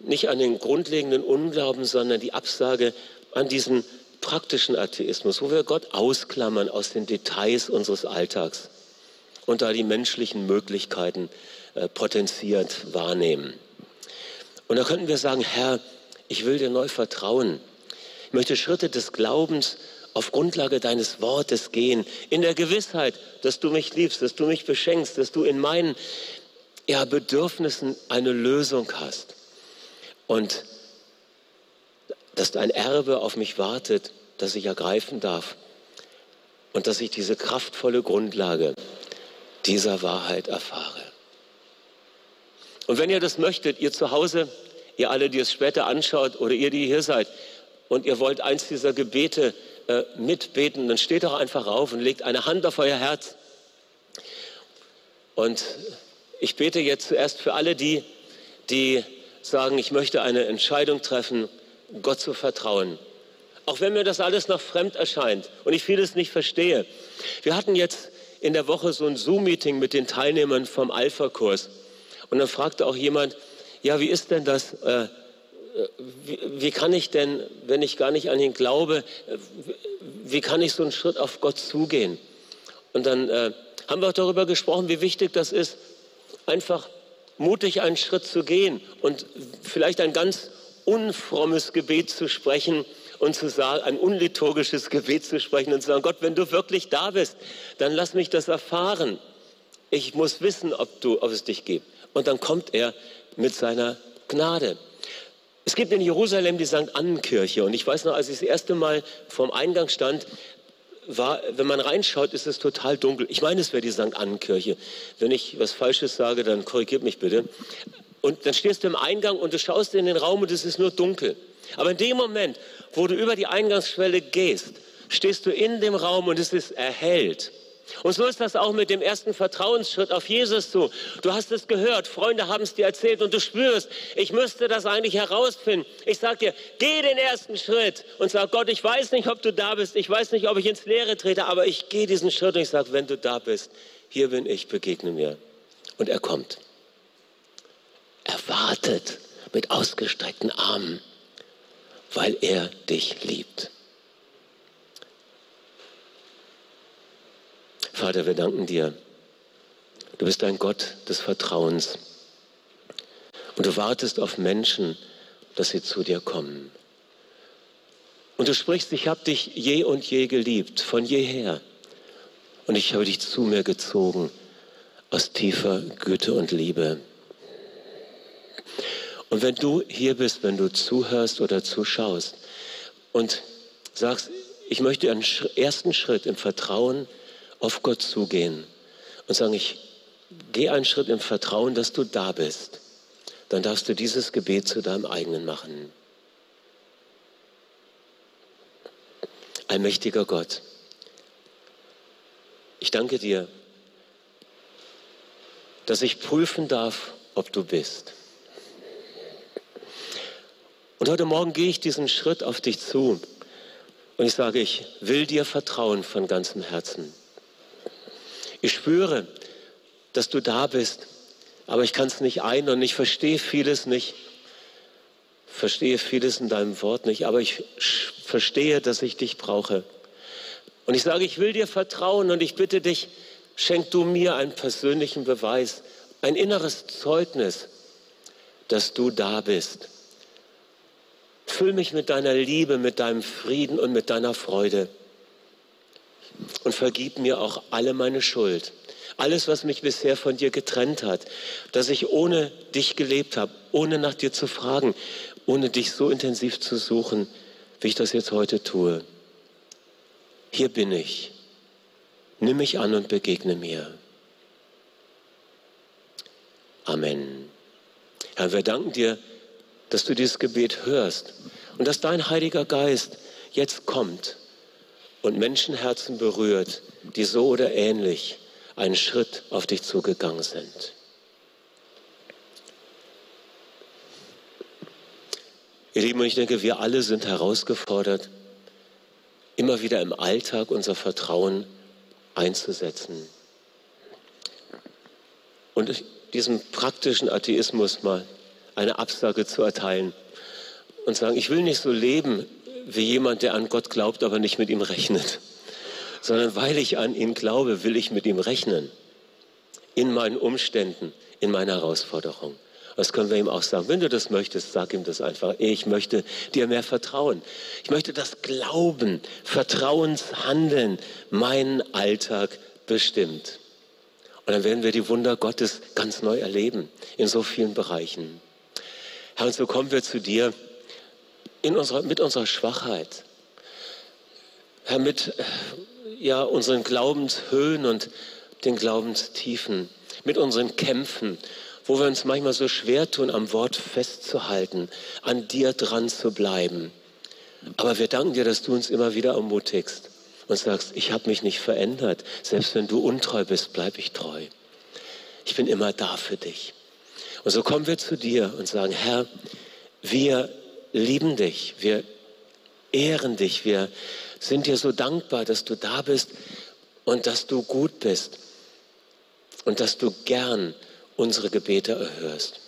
nicht an den grundlegenden Unglauben, sondern die Absage an diesen praktischen Atheismus, wo wir Gott ausklammern aus den Details unseres Alltags und da die menschlichen Möglichkeiten äh, potenziert wahrnehmen. Und da könnten wir sagen, Herr, ich will dir neu vertrauen. Ich möchte Schritte des Glaubens auf Grundlage deines Wortes gehen, in der Gewissheit, dass du mich liebst, dass du mich beschenkst, dass du in meinen ja, Bedürfnissen eine Lösung hast und dass dein Erbe auf mich wartet, das ich ergreifen darf und dass ich diese kraftvolle Grundlage dieser Wahrheit erfahre. Und wenn ihr das möchtet, ihr zu Hause, ihr alle, die es später anschaut oder ihr, die hier seid, und ihr wollt eins dieser Gebete äh, mitbeten, dann steht doch einfach auf und legt eine Hand auf euer Herz. Und ich bete jetzt zuerst für alle die, die sagen, ich möchte eine Entscheidung treffen, Gott zu vertrauen. Auch wenn mir das alles noch fremd erscheint und ich vieles nicht verstehe. Wir hatten jetzt in der Woche so ein Zoom-Meeting mit den Teilnehmern vom Alpha-Kurs. Und dann fragte auch jemand, ja, wie ist denn das? Äh, äh, wie, wie, kann ich denn, wenn ich gar nicht an ihn glaube, äh, wie kann ich so einen Schritt auf Gott zugehen? Und dann äh, haben wir auch darüber gesprochen, wie wichtig das ist, einfach mutig einen Schritt zu gehen und vielleicht ein ganz unfrommes Gebet zu sprechen und zu sagen, ein unliturgisches Gebet zu sprechen und zu sagen, Gott, wenn du wirklich da bist, dann lass mich das erfahren. Ich muss wissen, ob, du, ob es dich gibt. Und dann kommt er mit seiner Gnade. Es gibt in Jerusalem die St. Annenkirche und ich weiß noch, als ich das erste Mal vorm Eingang stand, war, wenn man reinschaut, ist es total dunkel. Ich meine, es wäre die St. Annenkirche. Wenn ich was Falsches sage, dann korrigiert mich bitte. Und dann stehst du im Eingang und du schaust in den Raum und es ist nur dunkel. Aber in dem Moment, wo du über die Eingangsschwelle gehst, stehst du in dem Raum und es ist erhellt. Und so ist das auch mit dem ersten Vertrauensschritt auf Jesus zu. Du hast es gehört, Freunde haben es dir erzählt und du spürst, ich müsste das eigentlich herausfinden. Ich sage dir, geh den ersten Schritt und sag Gott, ich weiß nicht, ob du da bist, ich weiß nicht, ob ich ins Leere trete, aber ich gehe diesen Schritt und ich sage, wenn du da bist, hier bin ich, begegne mir. Und er kommt. Er wartet mit ausgestreckten Armen, weil er dich liebt. Vater, wir danken dir. Du bist ein Gott des Vertrauens. Und du wartest auf Menschen, dass sie zu dir kommen. Und du sprichst, ich habe dich je und je geliebt, von jeher. Und ich habe dich zu mir gezogen aus tiefer Güte und Liebe. Und wenn du hier bist, wenn du zuhörst oder zuschaust und sagst, ich möchte einen ersten Schritt im Vertrauen auf Gott zugehen und sagen, ich gehe einen Schritt im Vertrauen, dass du da bist, dann darfst du dieses Gebet zu deinem eigenen machen. Allmächtiger Gott, ich danke dir, dass ich prüfen darf, ob du bist. Und heute Morgen gehe ich diesen Schritt auf dich zu und ich sage, ich will dir vertrauen von ganzem Herzen. Ich spüre, dass du da bist, aber ich kann es nicht ein und ich verstehe vieles nicht. Verstehe vieles in deinem Wort nicht, aber ich verstehe, dass ich dich brauche. Und ich sage, ich will dir vertrauen und ich bitte dich, schenk du mir einen persönlichen Beweis, ein inneres Zeugnis, dass du da bist. Füll mich mit deiner Liebe, mit deinem Frieden und mit deiner Freude und vergib mir auch alle meine Schuld. Alles, was mich bisher von dir getrennt hat, dass ich ohne dich gelebt habe, ohne nach dir zu fragen, ohne dich so intensiv zu suchen, wie ich das jetzt heute tue. Hier bin ich. Nimm mich an und begegne mir. Amen. Herr, wir danken dir, dass du dieses Gebet hörst und dass dein Heiliger Geist jetzt kommt und Menschenherzen berührt, die so oder ähnlich einen Schritt auf dich zugegangen sind. Ihr Lieben, ich denke, wir alle sind herausgefordert, immer wieder im Alltag unser Vertrauen einzusetzen. Und diesem praktischen Atheismus mal eine Absage zu erteilen und sagen, ich will nicht so leben wie jemand, der an Gott glaubt, aber nicht mit ihm rechnet. Sondern weil ich an ihn glaube, will ich mit ihm rechnen. In meinen Umständen, in meiner Herausforderung. Das können wir ihm auch sagen. Wenn du das möchtest, sag ihm das einfach. Ich möchte dir mehr vertrauen. Ich möchte das Glauben, Vertrauenshandeln meinen Alltag bestimmt. Und dann werden wir die Wunder Gottes ganz neu erleben in so vielen Bereichen. Herr, und so kommen wir zu dir in unserer, mit unserer Schwachheit, Herr, mit ja, unseren Glaubenshöhen und den Glaubenstiefen, mit unseren Kämpfen, wo wir uns manchmal so schwer tun, am Wort festzuhalten, an dir dran zu bleiben. Aber wir danken dir, dass du uns immer wieder ermutigst und sagst, ich habe mich nicht verändert. Selbst wenn du untreu bist, bleibe ich treu. Ich bin immer da für dich. Und so kommen wir zu dir und sagen, Herr, wir lieben dich, wir ehren dich, wir sind dir so dankbar, dass du da bist und dass du gut bist und dass du gern unsere Gebete erhörst.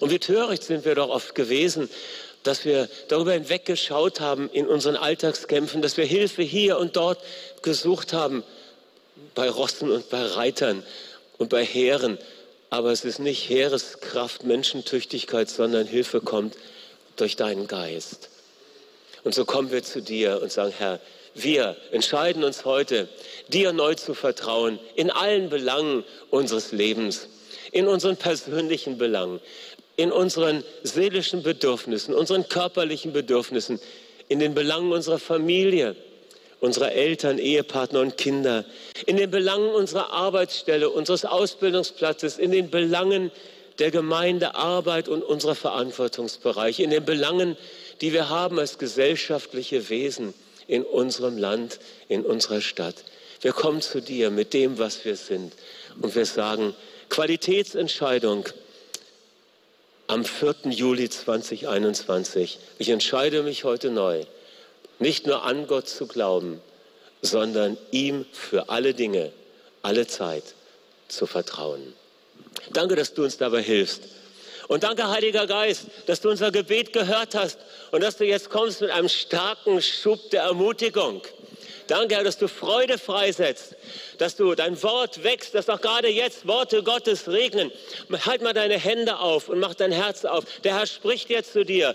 Und wie töricht sind wir doch oft gewesen, dass wir darüber hinweggeschaut haben in unseren Alltagskämpfen, dass wir Hilfe hier und dort gesucht haben, bei Rossen und bei Reitern und bei Heeren. Aber es ist nicht Heereskraft, Menschentüchtigkeit, sondern Hilfe kommt durch deinen Geist. Und so kommen wir zu dir und sagen, Herr, wir entscheiden uns heute, dir neu zu vertrauen in allen Belangen unseres Lebens, in unseren persönlichen Belangen, in unseren seelischen Bedürfnissen, unseren körperlichen Bedürfnissen, in den Belangen unserer Familie, unserer Eltern, Ehepartner und Kinder, in den Belangen unserer Arbeitsstelle, unseres Ausbildungsplatzes, in den Belangen der Gemeindearbeit und unserer Verantwortungsbereiche, in den Belangen, die wir haben als gesellschaftliche Wesen in unserem Land, in unserer Stadt. Wir kommen zu dir mit dem, was wir sind und wir sagen, Qualitätsentscheidung am 4. Juli 2021. Ich entscheide mich heute neu, nicht nur an Gott zu glauben, sondern ihm für alle Dinge, alle Zeit zu vertrauen. Danke, dass du uns dabei hilfst. Und danke, Heiliger Geist, dass du unser Gebet gehört hast und dass du jetzt kommst mit einem starken Schub der Ermutigung. Danke, Herr, dass du Freude freisetzt, dass du dein Wort wächst, dass auch gerade jetzt Worte Gottes regnen. Halt mal deine Hände auf und mach dein Herz auf. Der Herr spricht jetzt zu dir.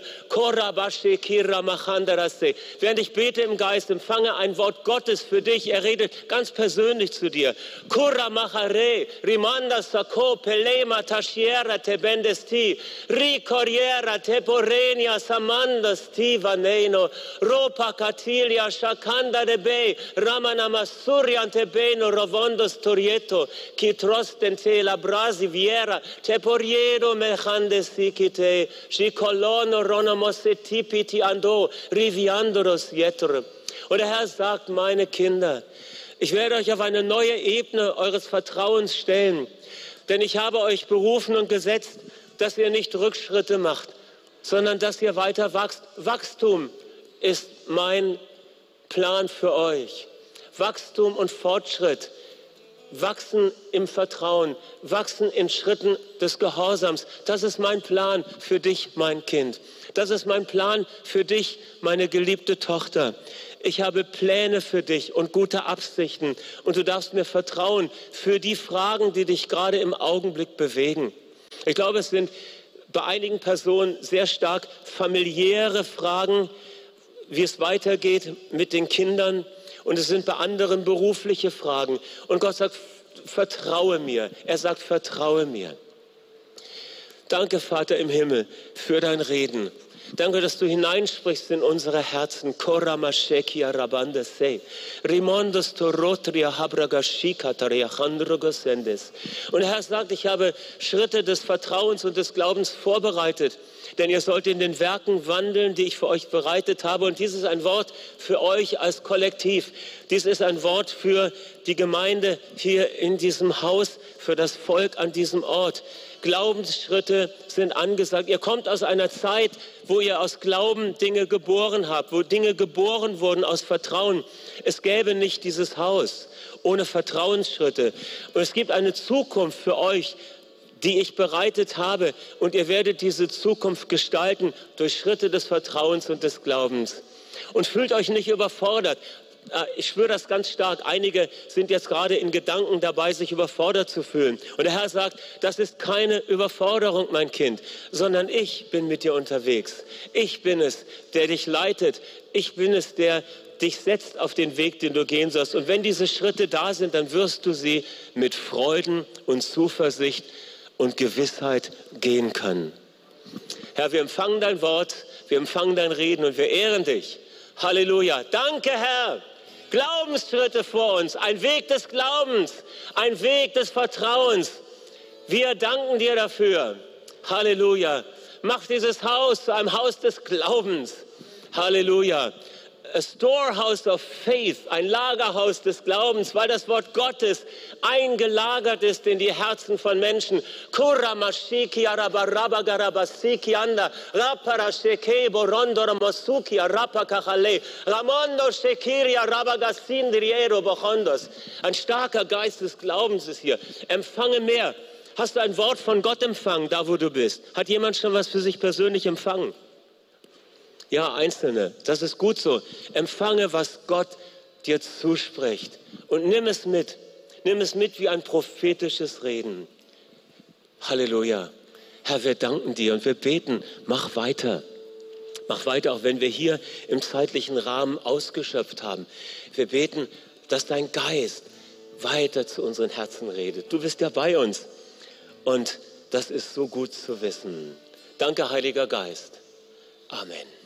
Während ich bete im Geist, empfange ein Wort Gottes für dich. Er redet ganz persönlich zu dir. rimanda sako pelema tashiera te bendesti, ricoriera te porenia samandas ti vaneno, ropa catilia shakanda de be, ramana masuriante beno rovondo storieto, qui trostente la brasi viera, te poriedo mechande sikite, si colono ronomose tipiti ando, riviandoros jetre. Und der Herr sagt, meine Kinder, ich werde euch auf eine neue Ebene eures Vertrauens stellen, denn ich habe euch berufen und gesetzt, dass ihr nicht Rückschritte macht, sondern dass ihr weiter wachst. Wachstum ist mein Plan für euch. Wachstum und Fortschritt, wachsen im Vertrauen, wachsen in Schritten des Gehorsams. Das ist mein Plan für dich, mein Kind. Das ist mein Plan für dich, meine geliebte Tochter. Ich habe Pläne für dich und gute Absichten und du darfst mir vertrauen für die Fragen, die dich gerade im Augenblick bewegen. Ich glaube, es sind bei einigen Personen sehr stark familiäre Fragen, wie es weitergeht mit den Kindern, und es sind bei anderen berufliche Fragen. Und Gott sagt, vertraue mir. Er sagt, vertraue mir. Danke, Vater im Himmel, für dein Reden. Danke, dass du hineinsprichst in unsere Herzen. Und der Herr sagt, ich habe Schritte des Vertrauens und des Glaubens vorbereitet denn ihr sollt in den Werken wandeln, die ich für euch bereitet habe. Und dies ist ein Wort für euch als Kollektiv. Dies ist ein Wort für die Gemeinde hier in diesem Haus, für das Volk an diesem Ort. Glaubensschritte sind angesagt. Ihr kommt aus einer Zeit, wo ihr aus Glauben Dinge geboren habt, wo Dinge geboren wurden aus Vertrauen. Es gäbe nicht dieses Haus ohne Vertrauensschritte. Und es gibt eine Zukunft für euch, die ich bereitet habe. Und ihr werdet diese Zukunft gestalten durch Schritte des Vertrauens und des Glaubens. Und fühlt euch nicht überfordert. Äh, ich spüre das ganz stark. Einige sind jetzt gerade in Gedanken dabei, sich überfordert zu fühlen. Und der Herr sagt, das ist keine Überforderung, mein Kind, sondern ich bin mit dir unterwegs. Ich bin es, der dich leitet. Ich bin es, der dich setzt auf den Weg, den du gehen sollst. Und wenn diese Schritte da sind, dann wirst du sie mit Freuden und Zuversicht und Gewissheit gehen können. Herr, wir empfangen dein Wort, wir empfangen dein Reden und wir ehren dich. Halleluja. Danke, Herr. Glaubensschritte vor uns, ein Weg des Glaubens, ein Weg des Vertrauens. Wir danken dir dafür. Halleluja. Mach dieses Haus zu einem Haus des Glaubens. Halleluja a storehouse of faith, ein Lagerhaus des Glaubens, weil das Wort Gottes eingelagert ist in die Herzen von Menschen. Ein starker Geist des Glaubens ist hier. Empfange mehr. Hast du ein Wort von Gott empfangen, da wo du bist? Hat jemand schon was für sich persönlich empfangen? Ja, Einzelne. Das ist gut so. Empfange, was Gott dir zuspricht. Und nimm es mit. Nimm es mit wie ein prophetisches Reden. Halleluja. Herr, wir danken dir und wir beten, mach weiter. Mach weiter, auch wenn wir hier im zeitlichen Rahmen ausgeschöpft haben. Wir beten, dass dein Geist weiter zu unseren Herzen redet. Du bist ja bei uns. Und das ist so gut zu wissen. Danke, Heiliger Geist. Amen.